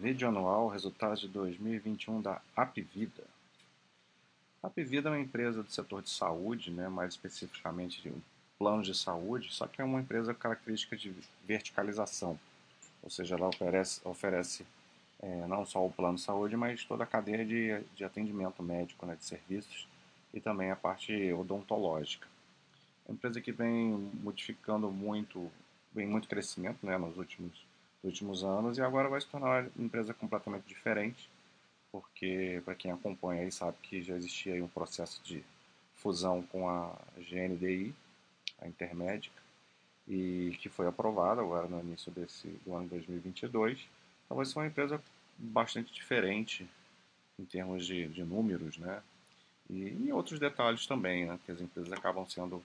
Vídeo anual, resultados de 2021 da Apvida. A Apvida é uma empresa do setor de saúde, né, mais especificamente de planos de saúde, só que é uma empresa característica de verticalização, ou seja, ela oferece, oferece é, não só o plano de saúde, mas toda a cadeia de, de atendimento médico, né, de serviços, e também a parte odontológica. É uma empresa que vem modificando muito, vem muito crescimento né, nos últimos últimos anos e agora vai se tornar uma empresa completamente diferente, porque para quem acompanha aí sabe que já existia aí um processo de fusão com a GNDI, a Intermédica, e que foi aprovada agora no início desse, do ano 2022. Então vai ser uma empresa bastante diferente em termos de, de números, né? E, e, outros detalhes também, né? Que as empresas acabam sendo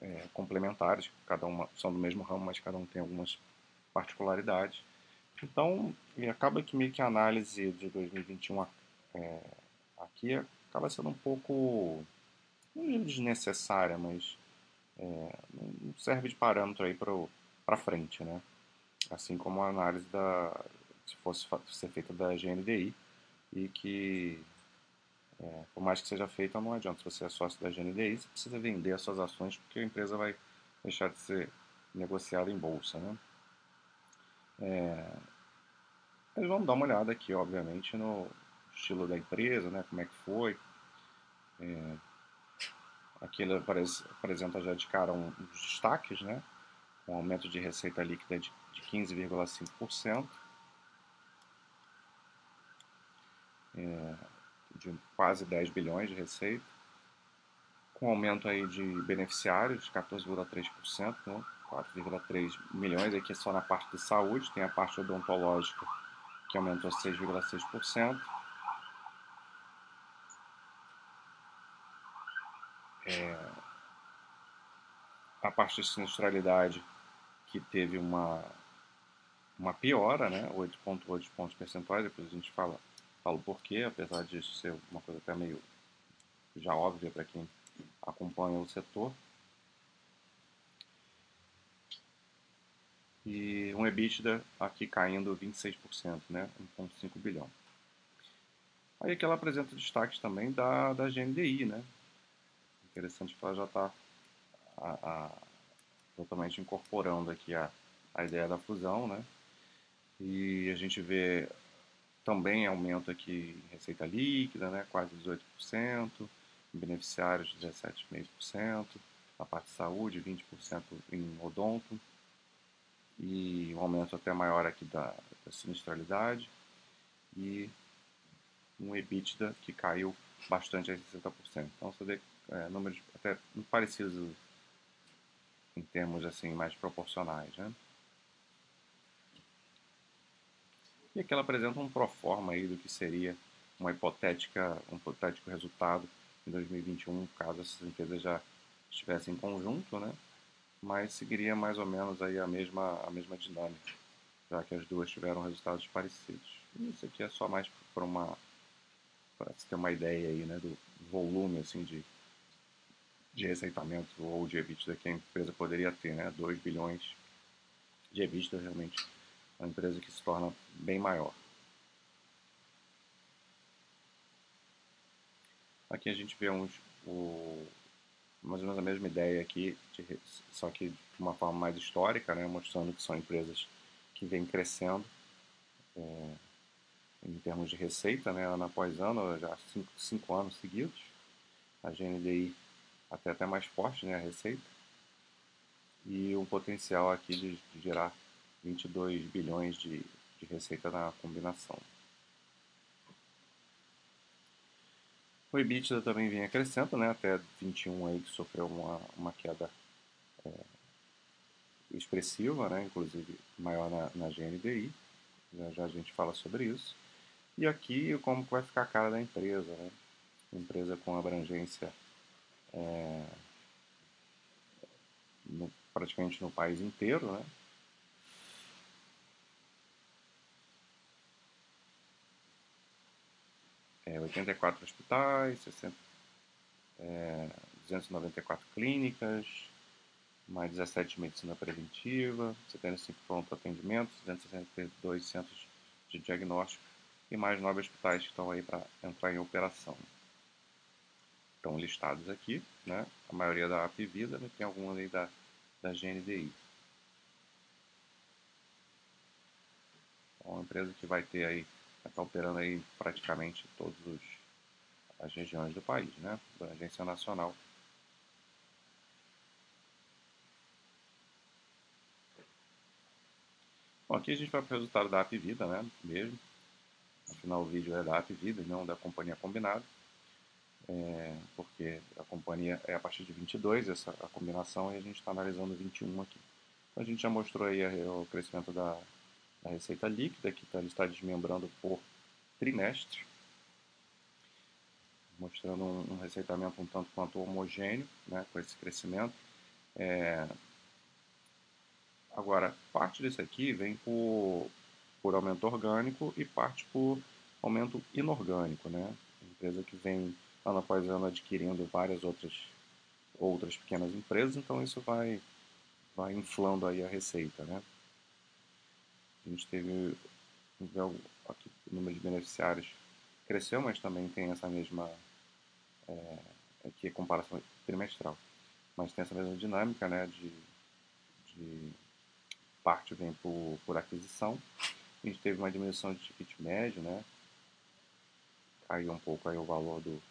é, complementares, cada uma são do mesmo ramo, mas cada um tem algumas particularidades. Então, acaba que meio que a análise de 2021 é, aqui acaba sendo um pouco, não desnecessária, mas é, não serve de parâmetro aí para frente, né? Assim como a análise da, se fosse ser feita da GNDI e que é, por mais que seja feita, não adianta. Se você é sócio da GNDI, você precisa vender as suas ações porque a empresa vai deixar de ser negociada em bolsa, né? É, mas vamos dar uma olhada aqui, obviamente, no estilo da empresa, né, como é que foi. É, aqui ele apresenta já de cara um, uns destaques, né, um aumento de receita líquida de, de 15,5%, é, de quase 10 bilhões de receita, com aumento aí de beneficiários, 14,3%, né, 4,3 milhões, aqui é só na parte de saúde, tem a parte odontológica que aumentou 6,6%. É, a parte de sinistralidade que teve uma, uma piora, né, 8,8 pontos percentuais, depois a gente fala, fala o porquê, apesar disso ser uma coisa até meio já óbvia para quem acompanha o setor. E um EBITDA aqui caindo 26%, né, 1,5 bilhão. Aí aqui ela apresenta destaques também da, da GNDI, né, interessante que ela já está totalmente incorporando aqui a, a ideia da fusão, né, e a gente vê também aumento aqui em receita líquida, né, quase 18%, beneficiários 17,5%, a parte de saúde 20% em odonto, e um aumento até maior aqui da, da sinistralidade e um EBITDA que caiu bastante a 60%. Então você vê é, números até parecidos em termos assim mais proporcionais, né? E aqui ela apresenta um proforma aí do que seria uma hipotética, um hipotético resultado em 2021, caso essas empresas já estivessem em conjunto, né? Mas seguiria mais ou menos aí a mesma, a mesma dinâmica, já que as duas tiveram resultados parecidos. Isso aqui é só mais para uma para você ter uma ideia aí, né, do volume assim de de receitamento ou de EBITDA que a empresa poderia ter, né, 2 bilhões de EBITDA realmente uma empresa que se torna bem maior. Aqui a gente vê uns, o, mais ou menos a mesma ideia aqui, de, só que de uma forma mais histórica, né, mostrando que são empresas que vêm crescendo é, em termos de receita, né, ano após ano, já cinco, cinco anos seguidos. A GNDI até até mais forte, né, a receita. E um potencial aqui de, de gerar 22 bilhões de, de receita na combinação. O EBITDA também vinha crescendo, né, até 21 aí que sofreu uma, uma queda é, expressiva, né, inclusive maior na, na GNDI, já, já a gente fala sobre isso. E aqui como vai ficar a cara da empresa, né, empresa com abrangência é, no, praticamente no país inteiro, né, é, 84 hospitais, 60, é, 294 clínicas, mais 17 de medicina preventiva, 75 pronto atendimento, 262 centros de diagnóstico e mais nove hospitais que estão aí para entrar em operação. Estão listados aqui, né? a maioria da Apivida, mas tem alguns aí da, da GNDI. É uma empresa que vai ter aí, vai estar operando aí praticamente todas as regiões do país, né? Agência nacional. Bom, aqui a gente vai para o resultado da Apivida, né? Mesmo. Afinal, o vídeo é da Apivida e não da companhia combinada. É, porque a companhia é a partir de 22, essa a combinação, e a gente está analisando 21 aqui. Então, a gente já mostrou aí o crescimento da, a receita líquida, que tá, ele está desmembrando por trimestre, mostrando um, receitamento um tanto quanto homogêneo, né, com esse crescimento. É... Agora, parte desse aqui vem por, por aumento orgânico e parte por aumento inorgânico, né? Empresa que vem ano após ano adquirindo várias outras outras pequenas empresas, então isso vai vai inflando aí a receita, né? A gente teve aqui, o número de beneficiários cresceu, mas também tem essa mesma é, aqui é comparação trimestral, mas tem essa mesma dinâmica, né, de, de parte vem por, por aquisição. A gente teve uma diminuição de ticket médio, né, caiu um pouco aí o valor do,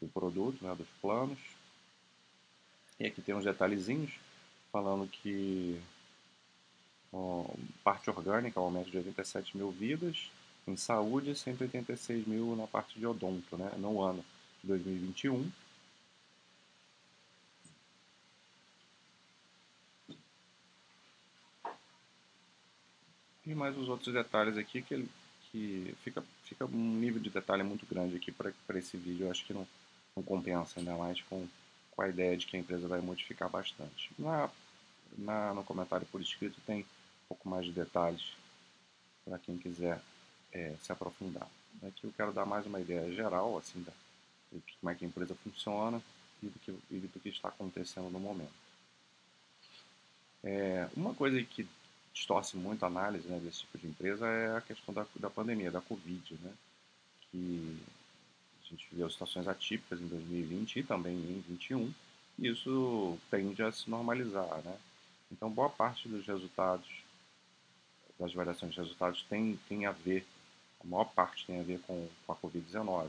do produto, né, dos planos. E aqui tem uns detalhezinhos falando que parte orgânica, aumento de 87 mil vidas, em saúde 186 mil na parte de odonto, né, no ano de 2021. E mais os outros detalhes aqui que, que fica, fica um nível de detalhe muito grande aqui para esse vídeo. Eu acho que não, não compensa, ainda mais com, com a ideia de que a empresa vai modificar bastante. Na, na, no comentário por escrito tem pouco mais de detalhes para quem quiser é, se aprofundar. Aqui eu quero dar mais uma ideia geral assim da, de como é que a empresa funciona e do que, e do que está acontecendo no momento. É, uma coisa que distorce muito a análise né, desse tipo de empresa é a questão da, da pandemia, da Covid, né, que a gente viveu situações atípicas em 2020 e também em 2021, e isso tende a se normalizar. Né? Então, boa parte dos resultados das variações de resultados tem, tem a ver, a maior parte tem a ver com, com a Covid-19.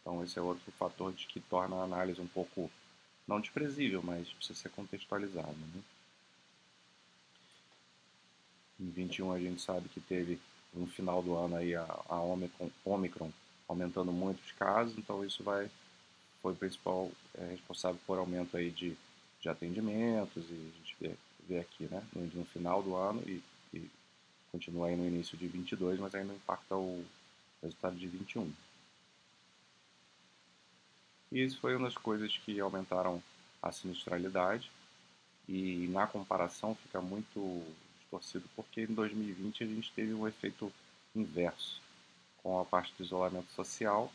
Então esse é outro fator de que torna a análise um pouco, não desprezível, mas precisa ser contextualizada. Né? Em 21 a gente sabe que teve no final do ano aí a, a Omicron, Omicron aumentando muito os casos, então isso vai foi principal é, responsável por aumento aí de, de atendimentos e a gente vê, vê aqui, né, no, no final do ano e continua aí no início de 22, mas não impacta o resultado de 21. E isso foi uma das coisas que aumentaram a sinistralidade e na comparação fica muito distorcido porque em 2020 a gente teve um efeito inverso com a parte do isolamento social.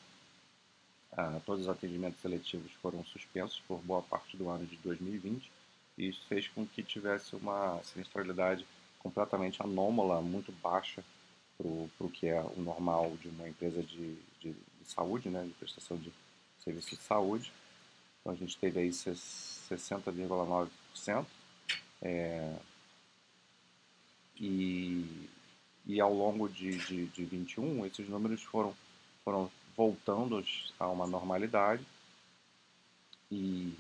Ah, todos os atendimentos seletivos foram suspensos por boa parte do ano de 2020 e isso fez com que tivesse uma sinistralidade completamente anômala, muito baixa para o que é o normal de uma empresa de, de, de, saúde, né, de prestação de serviços de saúde. Então a gente teve aí 60,9%. É, e, e ao longo de, de, de 21, esses números foram, foram voltando a uma normalidade. E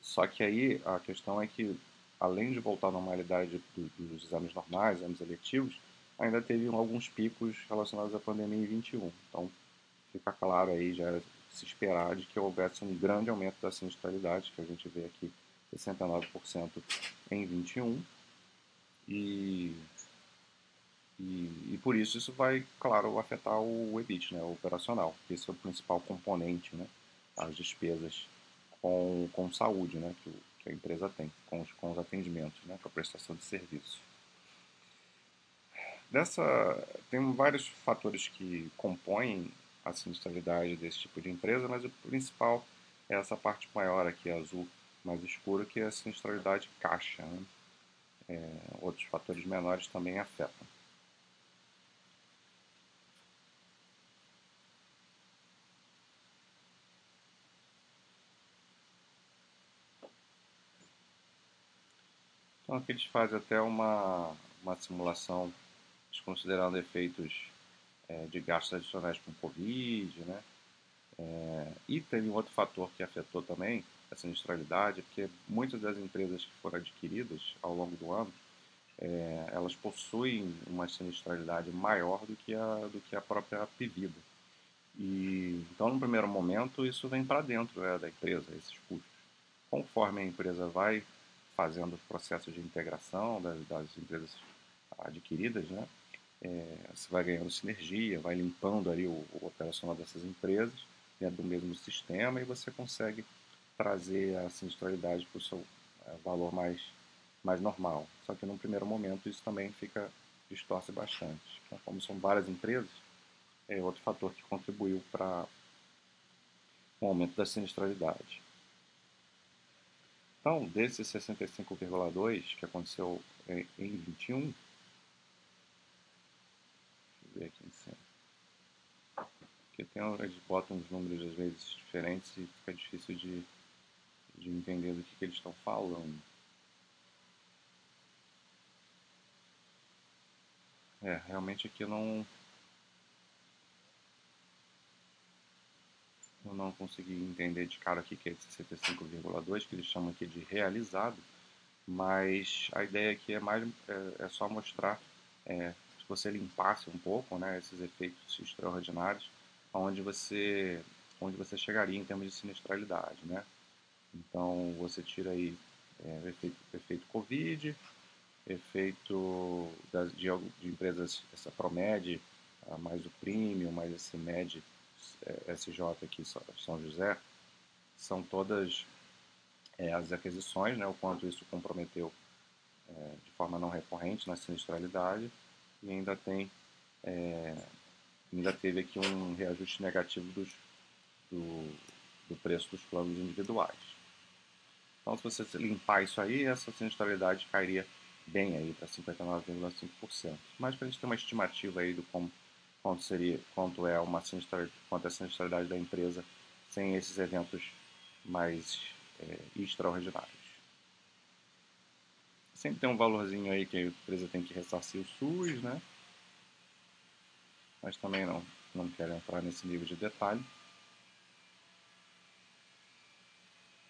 só que aí a questão é que além de voltar à normalidade do, dos exames normais, exames eletivos, ainda teve alguns picos relacionados à pandemia em 21. Então, fica claro aí, já se esperar de que houvesse um grande aumento da sinistralidade, que a gente vê aqui 69% em 21. E, e, e, por isso isso vai, claro, afetar o EBIT, né, o operacional. Esse é o principal componente, né, as despesas com, com saúde, né, que o, que a empresa tem com os, com os atendimentos, né, com a prestação de serviço. Dessa, tem vários fatores que compõem a sinistralidade desse tipo de empresa, mas o principal é essa parte maior aqui, azul mais escura, que é a sinistralidade caixa. Né? É, outros fatores menores também afetam. Então aqui eles fazem até uma, uma simulação desconsiderando efeitos é, de gastos adicionais com Covid, né? É, e teve um outro fator que afetou também a sinistralidade, porque muitas das empresas que foram adquiridas ao longo do ano, é, elas possuem uma sinistralidade maior do que a, do que a própria Pivida. E, então, no primeiro momento, isso vem para dentro né, da empresa, esses custos. Conforme a empresa vai fazendo os processos de integração das, das empresas adquiridas, né, é, você vai ganhando sinergia, vai limpando ali o, o operacional dessas empresas dentro do mesmo sistema e você consegue trazer a sinistralidade para o seu é, valor mais, mais normal. Só que no primeiro momento isso também fica distorce bastante. Então, como são várias empresas, é outro fator que contribuiu para o aumento da sinistralidade. Então, desses 65,2 que aconteceu em, em 21, deixa eu ver aqui em cima. Porque tem, eles botam os números às vezes diferentes e fica difícil de, de entender do que, que eles estão falando. É, realmente aqui não. Não consegui entender de cara aqui que é esse 65,2, que eles chamam aqui de realizado, mas a ideia aqui é mais é, é só mostrar é, se você limpasse um pouco né, esses efeitos extraordinários, onde você, onde você chegaria em termos de sinistralidade. Né? Então você tira aí é, o efeito, efeito Covid, efeito das, de, de, empresas, essa Promed, mais o Premium, mais esse Med SJ aqui, São José, são todas é, as aquisições, né, o quanto isso comprometeu é, de forma não recorrente na sinistralidade, e ainda tem é, ainda teve aqui um reajuste negativo dos, do, do preço dos planos individuais. Então, se você limpar isso aí, essa sinistralidade cairia bem aí para 59,5%. Mas para a gente ter uma estimativa aí do como, quanto seria, quanto é uma quanto é a sinistralidade da empresa sem esses eventos mais é, extraordinários. Sempre tem um valorzinho aí que a empresa tem que ressarcir o SUS, né? Mas também não, não quero entrar nesse nível de detalhe.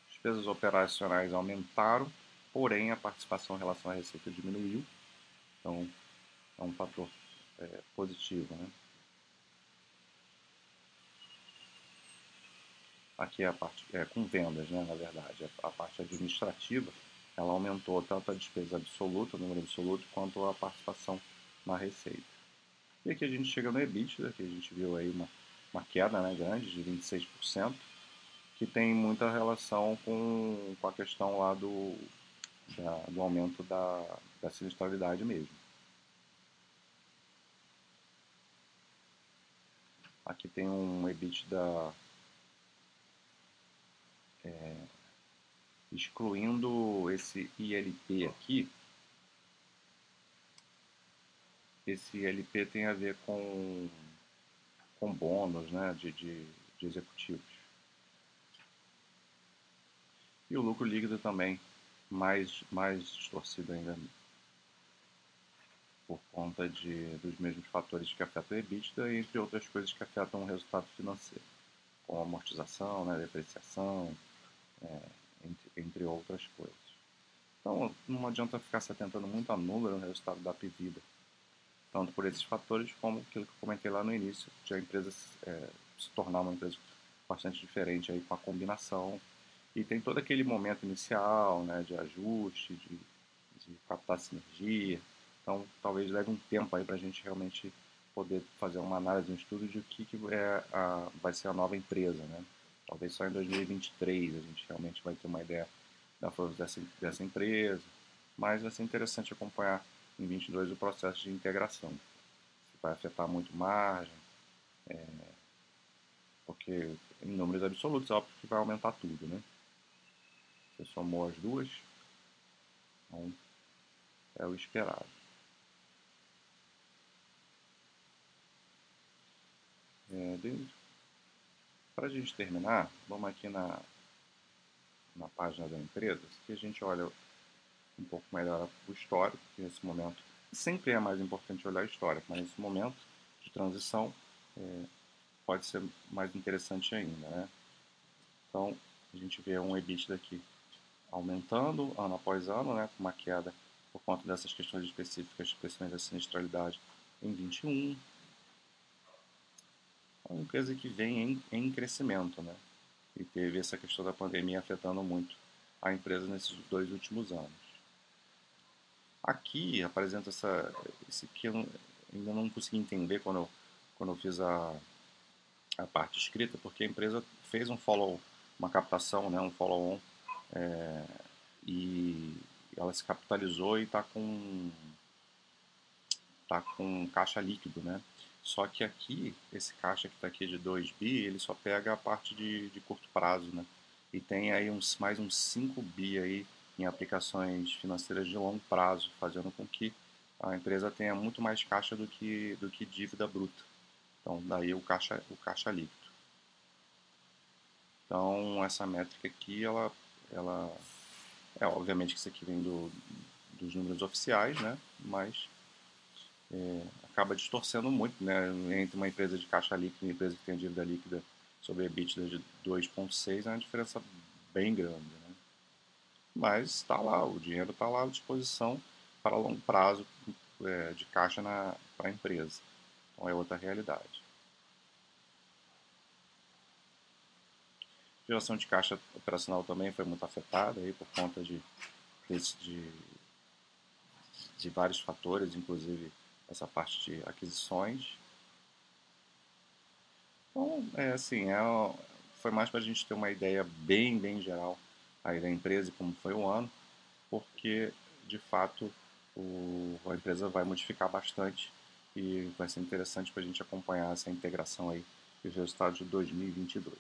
Despesas operacionais aumentaram porém a participação em relação à receita diminuiu, então é um fator é, positivo. Né? Aqui é a parte é, com vendas, né, na verdade, a, a parte administrativa ela aumentou tanto a despesa absoluta, o número absoluto, quanto a participação na receita. E aqui a gente chega no EBITDA, que a gente viu aí uma, uma queda né, grande de 26%, que tem muita relação com, com a questão lá do, da, do aumento da, da sinistralidade mesmo. Aqui tem um EBITDA é, excluindo esse ILP aqui. Esse ILP tem a ver com, com bônus né, de, de, de executivos. E o lucro líquido também mais, mais distorcido ainda por conta de, dos mesmos fatores que afetam o EBITDA, entre outras coisas que afetam o resultado financeiro, como amortização, né, depreciação, é, entre, entre, outras coisas. Então, não adianta ficar se atentando muito a número no resultado da Pivida, tanto por esses fatores como aquilo que eu comentei lá no início, de a empresa é, se tornar uma empresa bastante diferente aí com a combinação e tem todo aquele momento inicial, né, de ajuste, de, de captar sinergia. Então, talvez leve um tempo aí para a gente realmente poder fazer uma análise, um estudo de o que, que é a, vai ser a nova empresa, né? Talvez só em 2023 a gente realmente vai ter uma ideia da força dessa, dessa empresa, mas vai ser interessante acompanhar em 22 o processo de integração. Se vai afetar muito margem, é, porque em números absolutos é óbvio que vai aumentar tudo, né? Você somou as duas. Então, é o esperado. É, Para a gente terminar, vamos aqui na, na página da empresa, que a gente olha um pouco melhor o histórico, que nesse momento sempre é mais importante olhar o histórico, mas nesse momento de transição é, pode ser mais interessante ainda. Né? Então, a gente vê um EBITDA aqui aumentando ano após ano, né, com uma queda por conta dessas questões específicas, especialmente da sinistralidade, em 21. É uma empresa que vem em, em crescimento, né? E teve essa questão da pandemia afetando muito a empresa nesses dois últimos anos. Aqui apresenta essa, esse que eu ainda não consegui entender quando eu, quando eu fiz a, a parte escrita, porque a empresa fez um follow, uma captação, né, um follow-on, é, e ela se capitalizou e está com tá com caixa líquido, né? Só que aqui, esse caixa que está aqui de 2 bi, ele só pega a parte de, de curto prazo, né? E tem aí uns, mais uns 5 bi aí em aplicações financeiras de longo prazo, fazendo com que a empresa tenha muito mais caixa do que, do que dívida bruta. Então, daí o caixa, o caixa líquido. Então, essa métrica aqui, ela, ela é obviamente que isso aqui vem do, dos números oficiais, né? Mas é, acaba distorcendo muito, né? Entre uma empresa de caixa líquida e uma empresa que tem dívida líquida sobre EBITDA de 2,6 é uma diferença bem grande, né? Mas está lá, o dinheiro está lá à disposição para longo prazo é, de caixa para a empresa. Então é outra realidade. A geração de caixa operacional também foi muito afetada aí por conta de, de, de vários fatores, inclusive essa parte de aquisições. Então, é assim, é, foi mais para a gente ter uma ideia bem, bem geral aí da empresa e como foi o ano, porque de fato o, a empresa vai modificar bastante e vai ser interessante para a gente acompanhar essa integração aí dos resultados de 2022.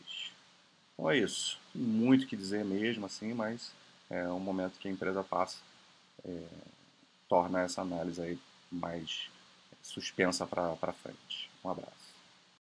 Então é isso. Muito que dizer mesmo assim, mas é um momento que a empresa passa é, torna essa análise aí mais suspensa para frente. Um abraço.